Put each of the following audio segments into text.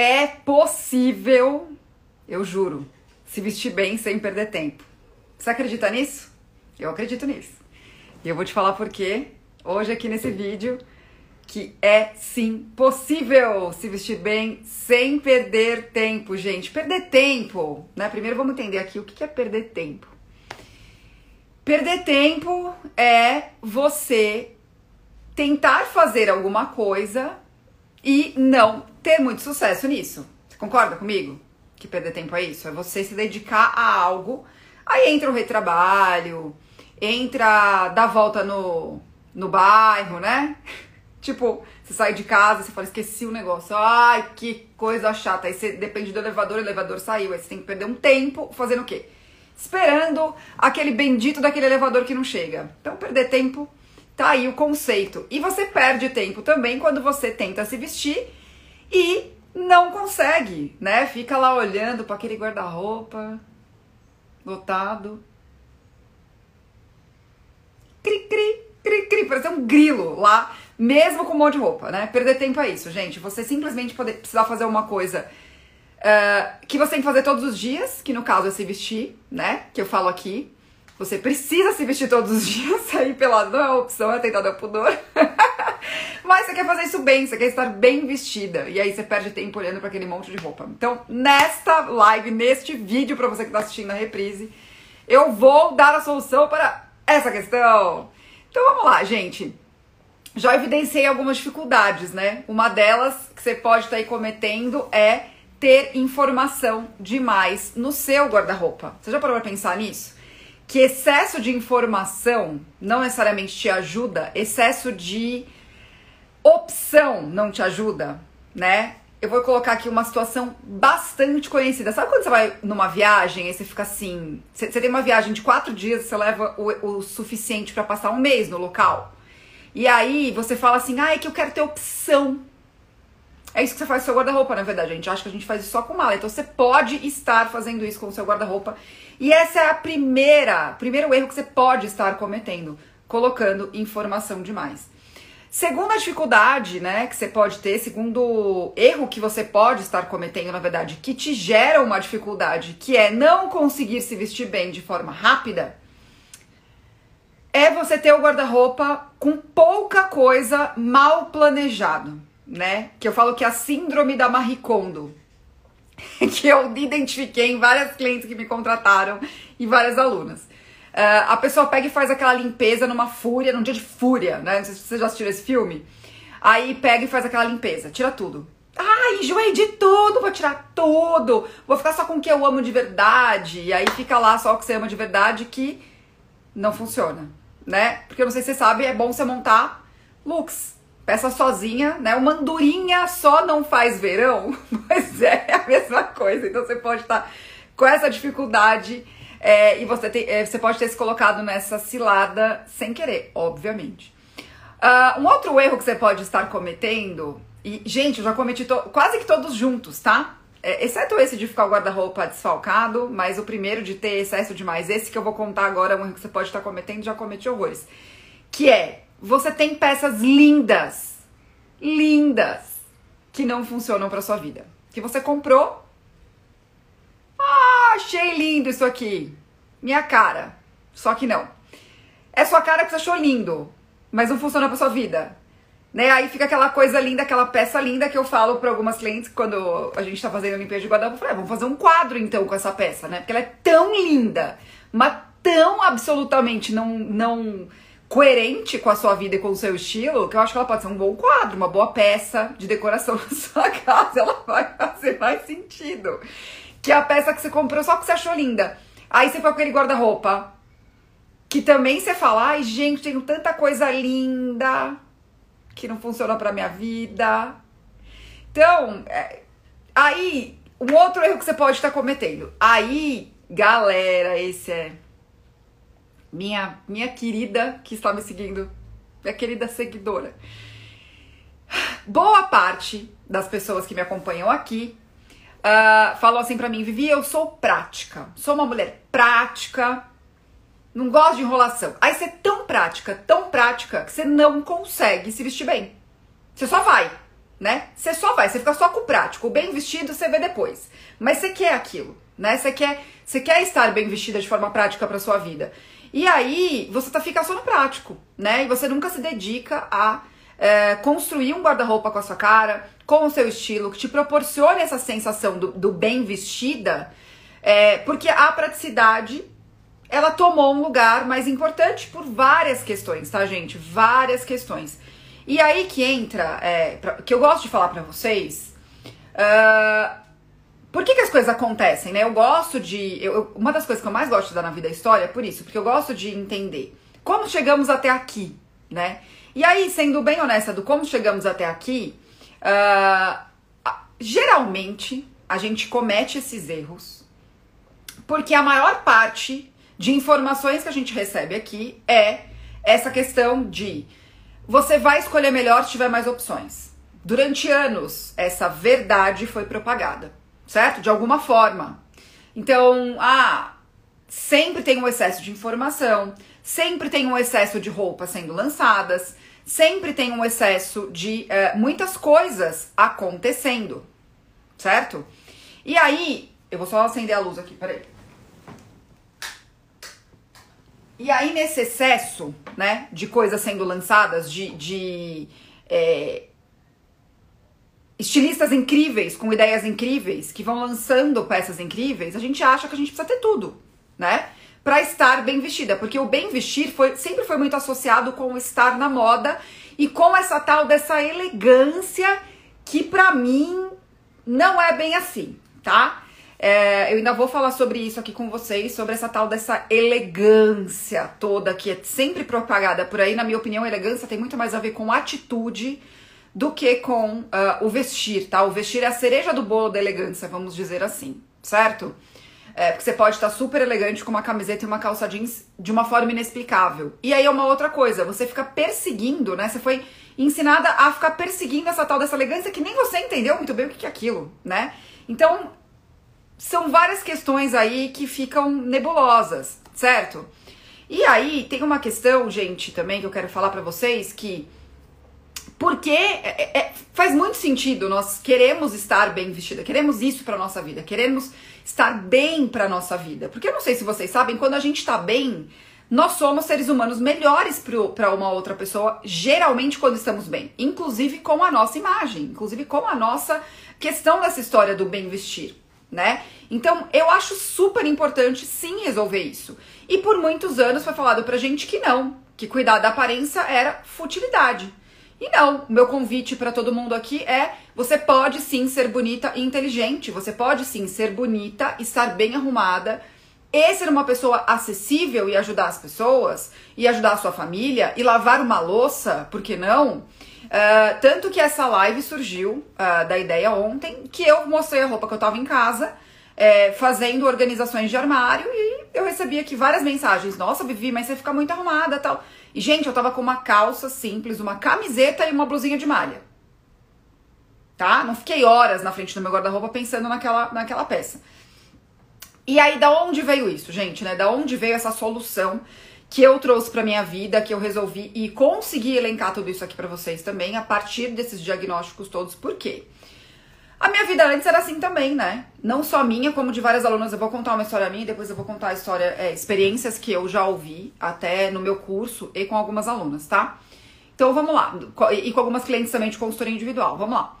É possível, eu juro, se vestir bem sem perder tempo. Você acredita nisso? Eu acredito nisso. E eu vou te falar por quê hoje aqui nesse vídeo que é sim possível se vestir bem sem perder tempo, gente. Perder tempo, né? Primeiro vamos entender aqui o que é perder tempo. Perder tempo é você tentar fazer alguma coisa e não ter muito sucesso nisso. Você concorda comigo? Que perder tempo é isso? É você se dedicar a algo. Aí entra o retrabalho, entra dar volta no, no bairro, né? Tipo, você sai de casa, você fala, esqueci o negócio. Ai, que coisa chata. Aí você depende do elevador, o elevador saiu. Aí você tem que perder um tempo fazendo o quê? Esperando aquele bendito daquele elevador que não chega. Então, perder tempo, tá aí o conceito. E você perde tempo também quando você tenta se vestir e não consegue, né? Fica lá olhando para aquele guarda-roupa lotado. Cri, cri, cri, cri, parece um grilo lá mesmo com um monte de roupa, né? Perder tempo é isso, gente. Você simplesmente poder, precisar fazer uma coisa uh, que você tem que fazer todos os dias, que no caso é se vestir, né? Que eu falo aqui. Você precisa se vestir todos os dias, sair pelado não é uma opção, é tentar dar pudor. Mas você quer fazer isso bem, você quer estar bem vestida. E aí você perde tempo olhando para aquele monte de roupa. Então, nesta live, neste vídeo, para você que está assistindo na reprise, eu vou dar a solução para essa questão. Então vamos lá, gente já evidenciei algumas dificuldades, né? Uma delas que você pode estar tá aí cometendo é ter informação demais no seu guarda-roupa. Você já parou para pensar nisso? Que excesso de informação não necessariamente te ajuda, excesso de opção não te ajuda, né? Eu vou colocar aqui uma situação bastante conhecida. Sabe quando você vai numa viagem e você fica assim? Você, tem uma viagem de quatro dias, você leva o, o suficiente para passar um mês no local? E aí você fala assim, ah, é que eu quero ter opção. É isso que você faz com seu guarda-roupa, na verdade. A gente acha que a gente faz isso só com mala. Então você pode estar fazendo isso com o seu guarda-roupa. E essa é a primeira, primeiro erro que você pode estar cometendo, colocando informação demais. Segunda dificuldade, né, que você pode ter, segundo erro que você pode estar cometendo, na verdade, que te gera uma dificuldade, que é não conseguir se vestir bem de forma rápida, é você ter o guarda-roupa com pouca coisa mal planejado, né? Que eu falo que é a síndrome da Marie Kondo, que eu identifiquei em várias clientes que me contrataram e várias alunas. Uh, a pessoa pega e faz aquela limpeza numa fúria, num dia de fúria, né? Não sei se você já assistiu esse filme. Aí pega e faz aquela limpeza, tira tudo. Ah, enjoei de tudo, vou tirar tudo, vou ficar só com o que eu amo de verdade. E aí fica lá só o que você ama de verdade que não funciona né? Porque eu não sei se você sabe, é bom você montar looks. Peça sozinha, né? Uma andorinha só não faz verão, mas é a mesma coisa. Então você pode estar com essa dificuldade é, e você, tem, é, você pode ter se colocado nessa cilada sem querer, obviamente. Uh, um outro erro que você pode estar cometendo, e gente, eu já cometi quase que todos juntos, tá? É, exceto esse de ficar o guarda-roupa desfalcado, mas o primeiro de ter excesso demais, esse que eu vou contar agora, é um erro que você pode estar cometendo, já cometi horrores. Que é, você tem peças lindas, lindas, que não funcionam para sua vida. Que você comprou, ah, achei lindo isso aqui, minha cara, só que não. É sua cara que você achou lindo, mas não funciona para sua vida. Né? Aí fica aquela coisa linda, aquela peça linda que eu falo para algumas clientes quando a gente tá fazendo a limpeza de guarda-roupa. Eu falei, ah, vamos fazer um quadro então com essa peça, né? Porque ela é tão linda, mas tão absolutamente não, não coerente com a sua vida e com o seu estilo, que eu acho que ela pode ser um bom quadro, uma boa peça de decoração na sua casa. Ela vai fazer mais sentido. Que a peça que você comprou só que você achou linda. Aí você foi com aquele guarda-roupa. Que também você fala, ai gente, tenho tanta coisa linda que não funciona para minha vida. Então, é, aí, um outro erro que você pode estar cometendo. Aí, galera, esse é minha minha querida que está me seguindo, minha querida seguidora. Boa parte das pessoas que me acompanham aqui uh, falou assim para mim, Vivi, eu sou prática, sou uma mulher prática, não gosto de enrolação. Aí você é tão prática, tão prática, que você não consegue se vestir bem. Você só vai. né? Você só vai, você fica só com o prático. O bem vestido você vê depois. Mas você quer aquilo, né? Você quer, você quer estar bem vestida de forma prática para sua vida. E aí você tá fica só no prático, né? E você nunca se dedica a é, construir um guarda-roupa com a sua cara, com o seu estilo, que te proporcione essa sensação do, do bem vestida, é, porque a praticidade ela tomou um lugar mais importante por várias questões, tá, gente? Várias questões. E aí que entra, é, pra, que eu gosto de falar para vocês, uh, por que, que as coisas acontecem, né? Eu gosto de. Eu, uma das coisas que eu mais gosto de dar na vida é história é por isso, porque eu gosto de entender como chegamos até aqui, né? E aí, sendo bem honesta do como chegamos até aqui, uh, geralmente a gente comete esses erros porque a maior parte de informações que a gente recebe aqui é essa questão de você vai escolher melhor se tiver mais opções. Durante anos, essa verdade foi propagada, certo? De alguma forma. Então, ah, sempre tem um excesso de informação, sempre tem um excesso de roupas sendo lançadas, sempre tem um excesso de uh, muitas coisas acontecendo, certo? E aí, eu vou só acender a luz aqui, peraí. E aí, nesse excesso, né, de coisas sendo lançadas, de, de é, estilistas incríveis, com ideias incríveis, que vão lançando peças incríveis, a gente acha que a gente precisa ter tudo, né? Pra estar bem vestida, porque o bem vestir foi, sempre foi muito associado com o estar na moda e com essa tal dessa elegância que pra mim não é bem assim, tá? É, eu ainda vou falar sobre isso aqui com vocês, sobre essa tal dessa elegância toda que é sempre propagada por aí. Na minha opinião, elegância tem muito mais a ver com atitude do que com uh, o vestir, tá? O vestir é a cereja do bolo da elegância, vamos dizer assim, certo? É, porque você pode estar super elegante com uma camiseta e uma calça jeans de uma forma inexplicável. E aí é uma outra coisa, você fica perseguindo, né? Você foi ensinada a ficar perseguindo essa tal dessa elegância que nem você entendeu muito bem o que é aquilo, né? Então, são várias questões aí que ficam nebulosas, certo? E aí tem uma questão, gente, também que eu quero falar para vocês que porque é, é, faz muito sentido nós queremos estar bem vestida, queremos isso para nossa vida, queremos estar bem para nossa vida. Porque eu não sei se vocês sabem, quando a gente tá bem, nós somos seres humanos melhores para uma outra pessoa, geralmente quando estamos bem, inclusive com a nossa imagem, inclusive com a nossa questão dessa história do bem vestir né? Então, eu acho super importante sim resolver isso. E por muitos anos foi falado pra gente que não, que cuidar da aparência era futilidade. E não, meu convite para todo mundo aqui é: você pode sim ser bonita e inteligente, você pode sim ser bonita, estar bem arrumada, e ser uma pessoa acessível e ajudar as pessoas, e ajudar a sua família, e lavar uma louça, por que não? Uh, tanto que essa live surgiu uh, da ideia ontem, que eu mostrei a roupa que eu tava em casa, é, fazendo organizações de armário, e eu recebi aqui várias mensagens. Nossa, Vivi, mas você fica muito arrumada tal. E, gente, eu tava com uma calça simples, uma camiseta e uma blusinha de malha. Tá? Não fiquei horas na frente do meu guarda-roupa pensando naquela, naquela peça. E aí, da onde veio isso, gente, né? Da onde veio essa solução que eu trouxe para minha vida, que eu resolvi e consegui elencar tudo isso aqui para vocês também a partir desses diagnósticos todos. Por quê? A minha vida antes era assim também, né? Não só minha, como de várias alunas. Eu vou contar uma história minha, depois eu vou contar a história, é, experiências que eu já ouvi até no meu curso e com algumas alunas, tá? Então vamos lá. E com algumas clientes também de consultoria individual. Vamos lá.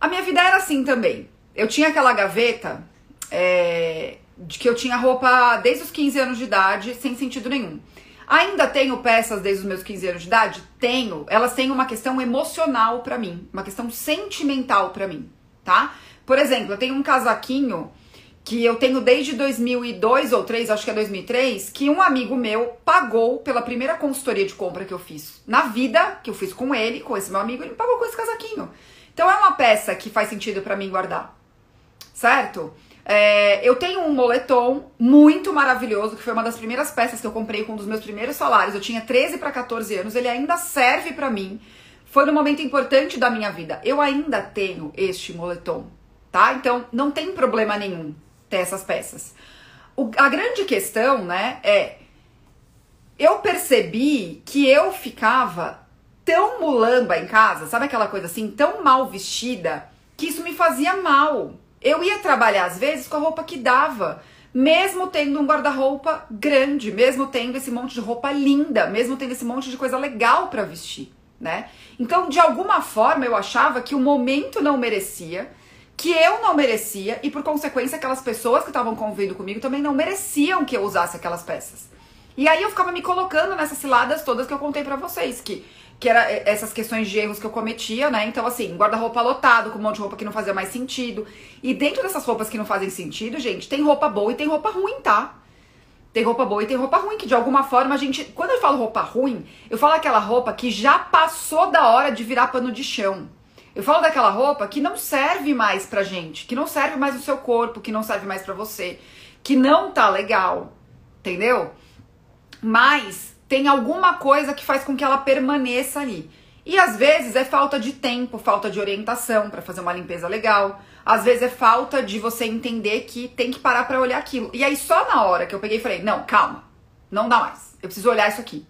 A minha vida era assim também. Eu tinha aquela gaveta é, de que eu tinha roupa desde os 15 anos de idade, sem sentido nenhum. Ainda tenho peças desde os meus 15 anos de idade? Tenho. Elas têm uma questão emocional para mim, uma questão sentimental para mim, tá? Por exemplo, eu tenho um casaquinho que eu tenho desde 2002 ou 3, acho que é 2003, que um amigo meu pagou pela primeira consultoria de compra que eu fiz na vida, que eu fiz com ele, com esse meu amigo, ele pagou com esse casaquinho. Então é uma peça que faz sentido para mim guardar. Certo? É, eu tenho um moletom muito maravilhoso, que foi uma das primeiras peças que eu comprei com um dos meus primeiros salários. Eu tinha 13 para 14 anos, ele ainda serve para mim. Foi num momento importante da minha vida. Eu ainda tenho este moletom, tá? Então não tem problema nenhum ter essas peças. O, a grande questão, né, é eu percebi que eu ficava tão mulamba em casa, sabe aquela coisa assim, tão mal vestida, que isso me fazia mal. Eu ia trabalhar às vezes com a roupa que dava, mesmo tendo um guarda-roupa grande, mesmo tendo esse monte de roupa linda, mesmo tendo esse monte de coisa legal para vestir, né? Então, de alguma forma, eu achava que o momento não merecia, que eu não merecia e por consequência aquelas pessoas que estavam convivendo comigo também não mereciam que eu usasse aquelas peças. E aí eu ficava me colocando nessas ciladas todas que eu contei para vocês, que que era essas questões de erros que eu cometia, né? Então, assim, guarda-roupa lotado, com um monte de roupa que não fazia mais sentido. E dentro dessas roupas que não fazem sentido, gente, tem roupa boa e tem roupa ruim, tá? Tem roupa boa e tem roupa ruim, que de alguma forma a gente. Quando eu falo roupa ruim, eu falo aquela roupa que já passou da hora de virar pano de chão. Eu falo daquela roupa que não serve mais pra gente, que não serve mais no seu corpo, que não serve mais pra você, que não tá legal, entendeu? Mas tem alguma coisa que faz com que ela permaneça ali. E às vezes é falta de tempo, falta de orientação para fazer uma limpeza legal. Às vezes é falta de você entender que tem que parar para olhar aquilo. E aí só na hora que eu peguei e falei: "Não, calma. Não dá mais. Eu preciso olhar isso aqui".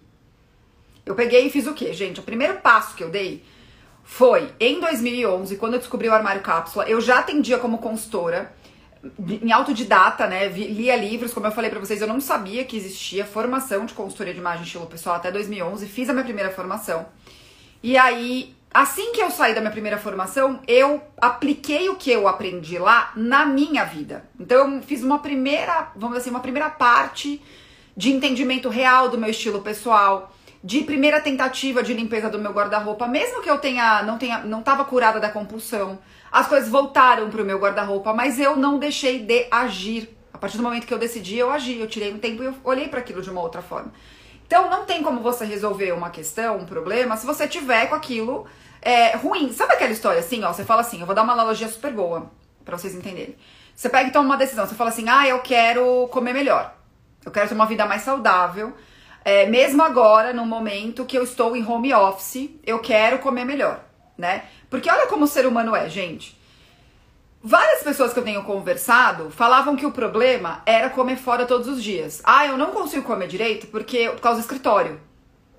Eu peguei e fiz o quê, gente? O primeiro passo que eu dei foi em 2011, quando eu descobri o armário cápsula. Eu já atendia como consultora em autodidata, né? Lia livros, como eu falei para vocês, eu não sabia que existia formação de consultoria de imagem estilo pessoal até 2011, fiz a minha primeira formação. E aí, assim que eu saí da minha primeira formação, eu apliquei o que eu aprendi lá na minha vida. Então eu fiz uma primeira, vamos dizer assim, uma primeira parte de entendimento real do meu estilo pessoal, de primeira tentativa de limpeza do meu guarda-roupa, mesmo que eu tenha não tenha não tava curada da compulsão as coisas voltaram pro meu guarda-roupa, mas eu não deixei de agir. A partir do momento que eu decidi, eu agi, eu tirei um tempo e eu olhei para aquilo de uma outra forma. Então não tem como você resolver uma questão, um problema, se você tiver com aquilo é, ruim. Sabe aquela história assim, ó? Você fala assim, eu vou dar uma analogia super boa para vocês entenderem. Você pega e toma uma decisão, você fala assim, ah, eu quero comer melhor. Eu quero ter uma vida mais saudável. É, mesmo agora, no momento que eu estou em home office, eu quero comer melhor, né? Porque olha como o ser humano é, gente. Várias pessoas que eu tenho conversado falavam que o problema era comer fora todos os dias. Ah, eu não consigo comer direito porque por causa do escritório.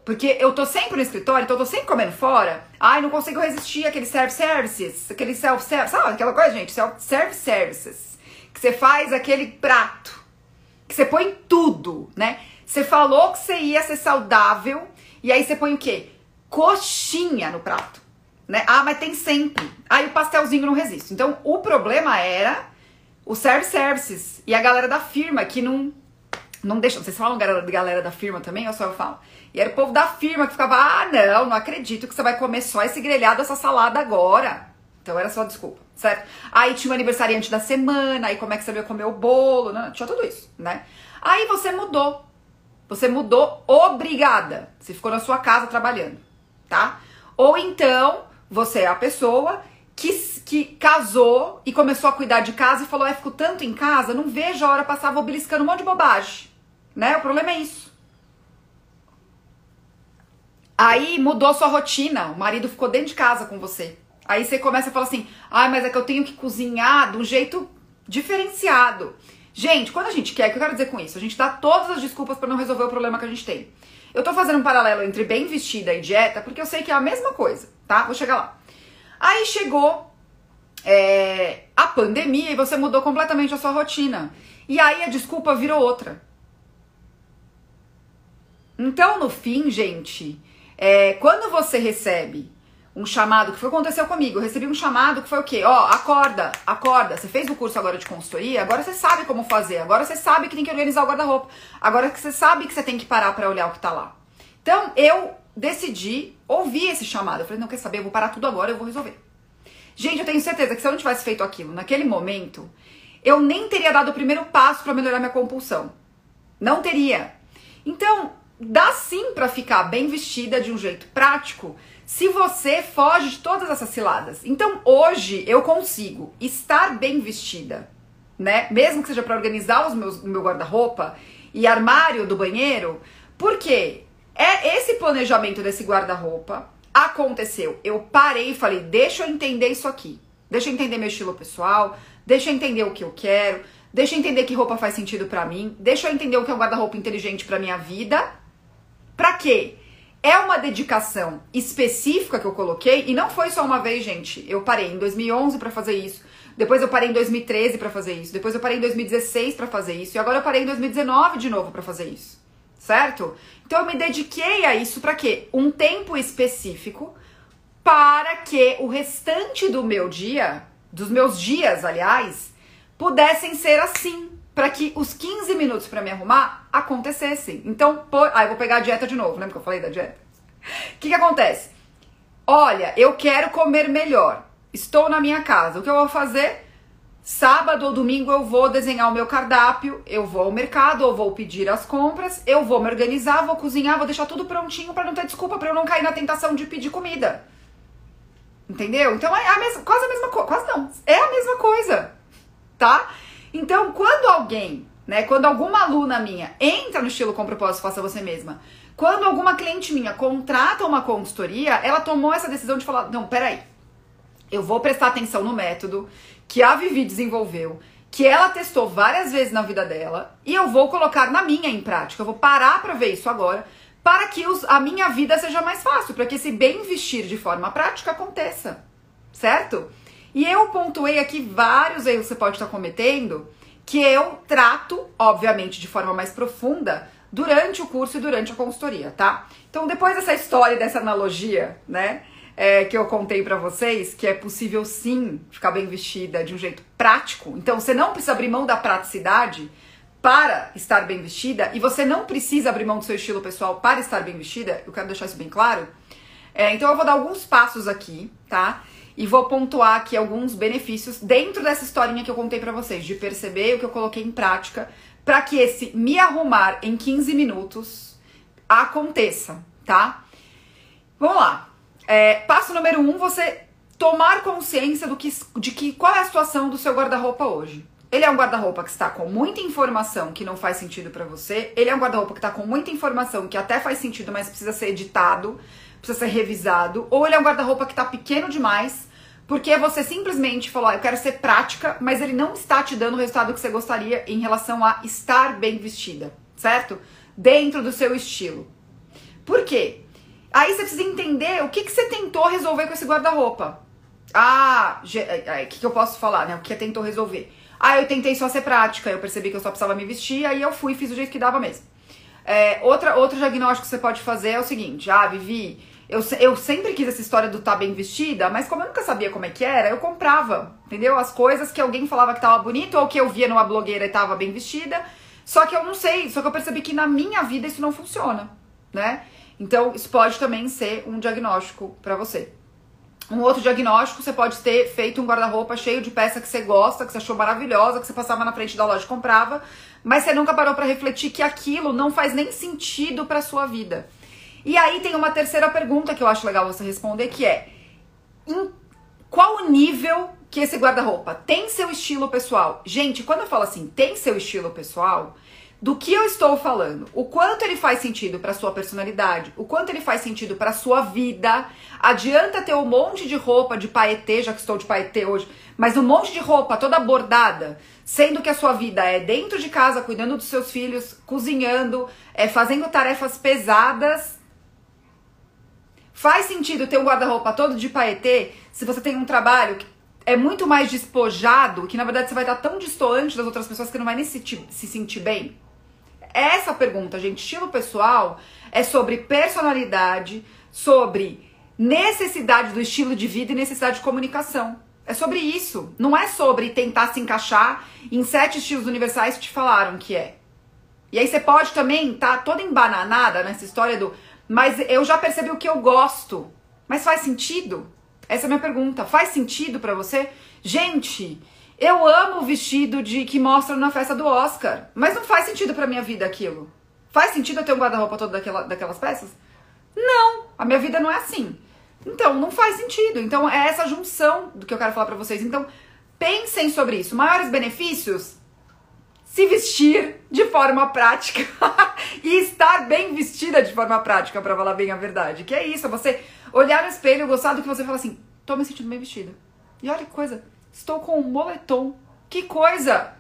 Porque eu tô sempre no escritório, então eu tô sempre comendo fora. Ai, não consigo resistir àquele self-services, aquele self-service, sabe aquela coisa, gente? Self-services. Que você faz aquele prato, que você põe tudo, né? Você falou que você ia ser saudável, e aí você põe o quê? Coxinha no prato né? Ah, mas tem sempre. Aí o pastelzinho não resiste. Então, o problema era o service services e a galera da firma que não não deixa. Vocês falam galera, da firma também ou só eu falo? E era o povo da firma que ficava: "Ah, não, não acredito que você vai comer só esse grelhado, essa salada agora". Então era só desculpa, certo? Aí tinha o aniversariante da semana, aí como é que você ia comer o bolo, não, tinha tudo isso, né? Aí você mudou. Você mudou obrigada. Você ficou na sua casa trabalhando, tá? Ou então você é a pessoa que, que casou e começou a cuidar de casa e falou: é, fico tanto em casa, não vejo a hora passar, vou beliscando um monte de bobagem. Né? O problema é isso. Aí mudou sua rotina, o marido ficou dentro de casa com você. Aí você começa a falar assim: ai, mas é que eu tenho que cozinhar de um jeito diferenciado. Gente, quando a gente quer, o que eu quero dizer com isso? A gente dá todas as desculpas para não resolver o problema que a gente tem. Eu tô fazendo um paralelo entre bem vestida e dieta porque eu sei que é a mesma coisa tá? Vou chegar lá. Aí chegou é, a pandemia e você mudou completamente a sua rotina. E aí a desculpa virou outra. Então, no fim, gente, é, quando você recebe um chamado, que foi o que aconteceu comigo, eu recebi um chamado que foi o quê? Ó, acorda, acorda, você fez o curso agora de consultoria, agora você sabe como fazer, agora você sabe que tem que organizar o guarda-roupa, agora que você sabe que você tem que parar para olhar o que tá lá. Então, eu decidi ouvir esse chamado. Eu falei, não quer saber, eu vou parar tudo agora, eu vou resolver. Gente, eu tenho certeza que se eu não tivesse feito aquilo naquele momento, eu nem teria dado o primeiro passo para melhorar minha compulsão. Não teria. Então, dá sim para ficar bem vestida de um jeito prático se você foge de todas essas ciladas. Então, hoje eu consigo estar bem vestida, né? Mesmo que seja para organizar os meus, o meu guarda-roupa e armário do banheiro, porque é esse planejamento desse guarda-roupa aconteceu. Eu parei e falei: deixa eu entender isso aqui. Deixa eu entender meu estilo pessoal, deixa eu entender o que eu quero, deixa eu entender que roupa faz sentido para mim, deixa eu entender o que é um guarda-roupa inteligente para minha vida. Pra quê? É uma dedicação específica que eu coloquei e não foi só uma vez, gente. Eu parei em 2011 para fazer isso. Depois eu parei em 2013 para fazer isso. Depois eu parei em 2016 para fazer isso. E agora eu parei em 2019 de novo para fazer isso. Certo? Então eu me dediquei a isso para quê? Um tempo específico para que o restante do meu dia, dos meus dias, aliás, pudessem ser assim, para que os 15 minutos para me arrumar acontecessem. Então, aí ah, eu vou pegar a dieta de novo, lembra que eu falei da dieta? O que, que acontece? Olha, eu quero comer melhor. Estou na minha casa. O que eu vou fazer? Sábado ou domingo eu vou desenhar o meu cardápio, eu vou ao mercado ou vou pedir as compras, eu vou me organizar, vou cozinhar, vou deixar tudo prontinho para não ter desculpa para eu não cair na tentação de pedir comida. Entendeu? Então é a mesma, quase a mesma coisa, quase não, é a mesma coisa, tá? Então, quando alguém, né, quando alguma aluna minha entra no estilo com propósito, faça você mesma, quando alguma cliente minha contrata uma consultoria, ela tomou essa decisão de falar: não, peraí, eu vou prestar atenção no método que a Vivi desenvolveu, que ela testou várias vezes na vida dela, e eu vou colocar na minha em prática. Eu vou parar para ver isso agora, para que os, a minha vida seja mais fácil, para que esse bem vestir de forma prática aconteça, certo? E eu pontuei aqui vários erros que você pode estar cometendo, que eu trato, obviamente, de forma mais profunda durante o curso e durante a consultoria, tá? Então, depois dessa história, dessa analogia, né, é, que eu contei para vocês, que é possível sim ficar bem vestida de um jeito prático. Então, você não precisa abrir mão da praticidade para estar bem vestida e você não precisa abrir mão do seu estilo pessoal para estar bem vestida. Eu quero deixar isso bem claro. É, então, eu vou dar alguns passos aqui, tá? E vou pontuar aqui alguns benefícios dentro dessa historinha que eu contei para vocês, de perceber o que eu coloquei em prática para que esse me arrumar em 15 minutos aconteça, tá? Vamos lá. É, passo número um, você tomar consciência do que, de que qual é a situação do seu guarda-roupa hoje. Ele é um guarda-roupa que está com muita informação que não faz sentido para você. Ele é um guarda-roupa que está com muita informação que até faz sentido, mas precisa ser editado, precisa ser revisado. Ou ele é um guarda-roupa que está pequeno demais porque você simplesmente falou, ah, eu quero ser prática, mas ele não está te dando o resultado que você gostaria em relação a estar bem vestida, certo? Dentro do seu estilo. Por quê? Aí você precisa entender o que, que você tentou resolver com esse guarda-roupa. Ah, o que, que eu posso falar, né? O que tentou resolver? Ah, eu tentei só ser prática, eu percebi que eu só precisava me vestir, aí eu fui e fiz o jeito que dava mesmo. É, outra, outro diagnóstico que você pode fazer é o seguinte: ah, Vivi, eu, eu sempre quis essa história do tá bem vestida, mas como eu nunca sabia como é que era, eu comprava, entendeu? As coisas que alguém falava que tava bonito ou que eu via numa blogueira e tava bem vestida. Só que eu não sei, só que eu percebi que na minha vida isso não funciona, né? Então, isso pode também ser um diagnóstico para você. Um outro diagnóstico, você pode ter feito um guarda-roupa cheio de peça que você gosta, que você achou maravilhosa, que você passava na frente da loja e comprava, mas você nunca parou para refletir que aquilo não faz nem sentido para sua vida. E aí tem uma terceira pergunta que eu acho legal você responder, que é: em qual o nível que esse guarda-roupa tem seu estilo pessoal? Gente, quando eu falo assim, tem seu estilo pessoal, do que eu estou falando? O quanto ele faz sentido para sua personalidade? O quanto ele faz sentido para sua vida? Adianta ter um monte de roupa de paetê, já que estou de paetê hoje, mas um monte de roupa toda bordada, sendo que a sua vida é dentro de casa, cuidando dos seus filhos, cozinhando, é fazendo tarefas pesadas Faz sentido ter um guarda-roupa todo de paetê se você tem um trabalho que é muito mais despojado, que na verdade você vai estar tão distoante das outras pessoas que não vai nem se, se sentir bem? Essa pergunta, gente, estilo pessoal é sobre personalidade, sobre necessidade do estilo de vida e necessidade de comunicação. É sobre isso. Não é sobre tentar se encaixar em sete estilos universais que te falaram que é. E aí você pode também estar tá toda embananada nessa história do mas eu já percebi o que eu gosto. Mas faz sentido? Essa é a minha pergunta. Faz sentido para você? Gente, eu amo o vestido de que mostram na festa do Oscar, mas não faz sentido para minha vida aquilo. Faz sentido eu ter um guarda-roupa todo daquela, daquelas peças? Não, a minha vida não é assim. Então, não faz sentido. Então, é essa junção do que eu quero falar para vocês. Então, pensem sobre isso. Maiores benefícios? se vestir de forma prática e estar bem vestida de forma prática, para falar bem a verdade. Que é isso, é você olhar no espelho, gostar do que você fala assim, tô me sentindo bem vestida. E olha que coisa, estou com um moletom. Que coisa!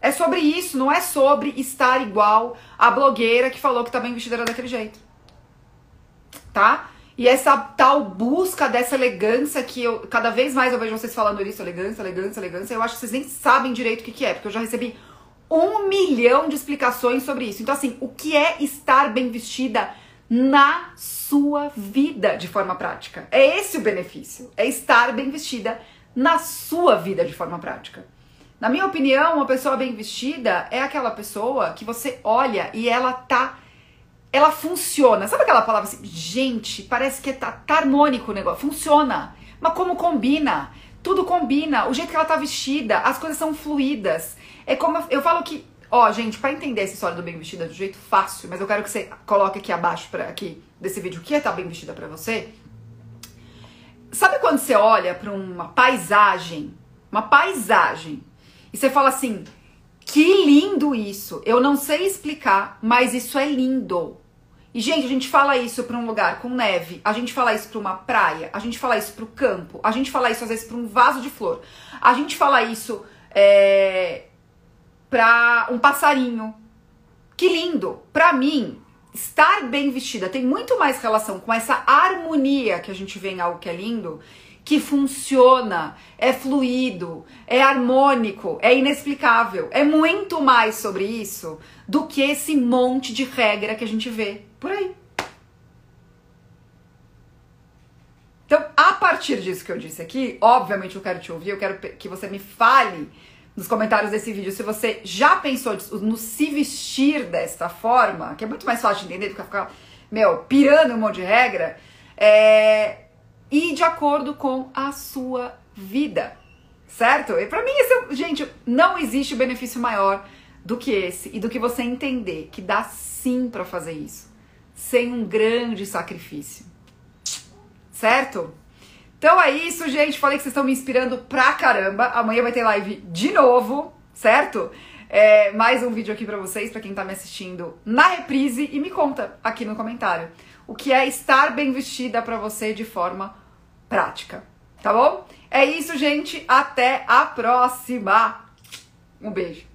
É sobre isso, não é sobre estar igual a blogueira que falou que tá bem vestida daquele jeito. tá? E essa tal busca dessa elegância que eu cada vez mais eu vejo vocês falando isso, elegância, elegância, elegância, eu acho que vocês nem sabem direito o que, que é, porque eu já recebi um milhão de explicações sobre isso. Então, assim, o que é estar bem vestida na sua vida de forma prática? É esse o benefício, é estar bem vestida na sua vida de forma prática. Na minha opinião, uma pessoa bem vestida é aquela pessoa que você olha e ela tá ela funciona. Sabe aquela palavra assim, gente, parece que tá, tá harmônico o negócio. Funciona. Mas como combina? Tudo combina. O jeito que ela tá vestida, as coisas são fluídas. É como eu, falo que, ó, gente, para entender essa história do bem vestida do jeito fácil, mas eu quero que você coloque aqui abaixo para aqui desse vídeo o que é estar tá bem vestida para você. Sabe quando você olha para uma paisagem, uma paisagem, e você fala assim: "Que lindo isso. Eu não sei explicar, mas isso é lindo". E, gente, a gente fala isso para um lugar com neve, a gente fala isso para uma praia, a gente fala isso para o campo, a gente fala isso às vezes para um vaso de flor, a gente fala isso é, para um passarinho. Que lindo! Para mim, estar bem vestida tem muito mais relação com essa harmonia que a gente vê em algo que é lindo, que funciona, é fluido, é harmônico, é inexplicável. É muito mais sobre isso do que esse monte de regra que a gente vê por aí. Então, a partir disso que eu disse aqui, obviamente eu quero te ouvir, eu quero que você me fale nos comentários desse vídeo se você já pensou no se vestir desta forma, que é muito mais fácil de entender do que ficar, meu, pirando um monte de regra, é, e de acordo com a sua vida, certo? E para mim, esse, gente, não existe benefício maior do que esse e do que você entender que dá sim para fazer isso sem um grande sacrifício. Certo? Então é isso, gente. Falei que vocês estão me inspirando pra caramba. Amanhã vai ter live de novo, certo? É, mais um vídeo aqui pra vocês, pra quem tá me assistindo na reprise. E me conta aqui no comentário o que é estar bem vestida pra você de forma prática. Tá bom? É isso, gente. Até a próxima. Um beijo.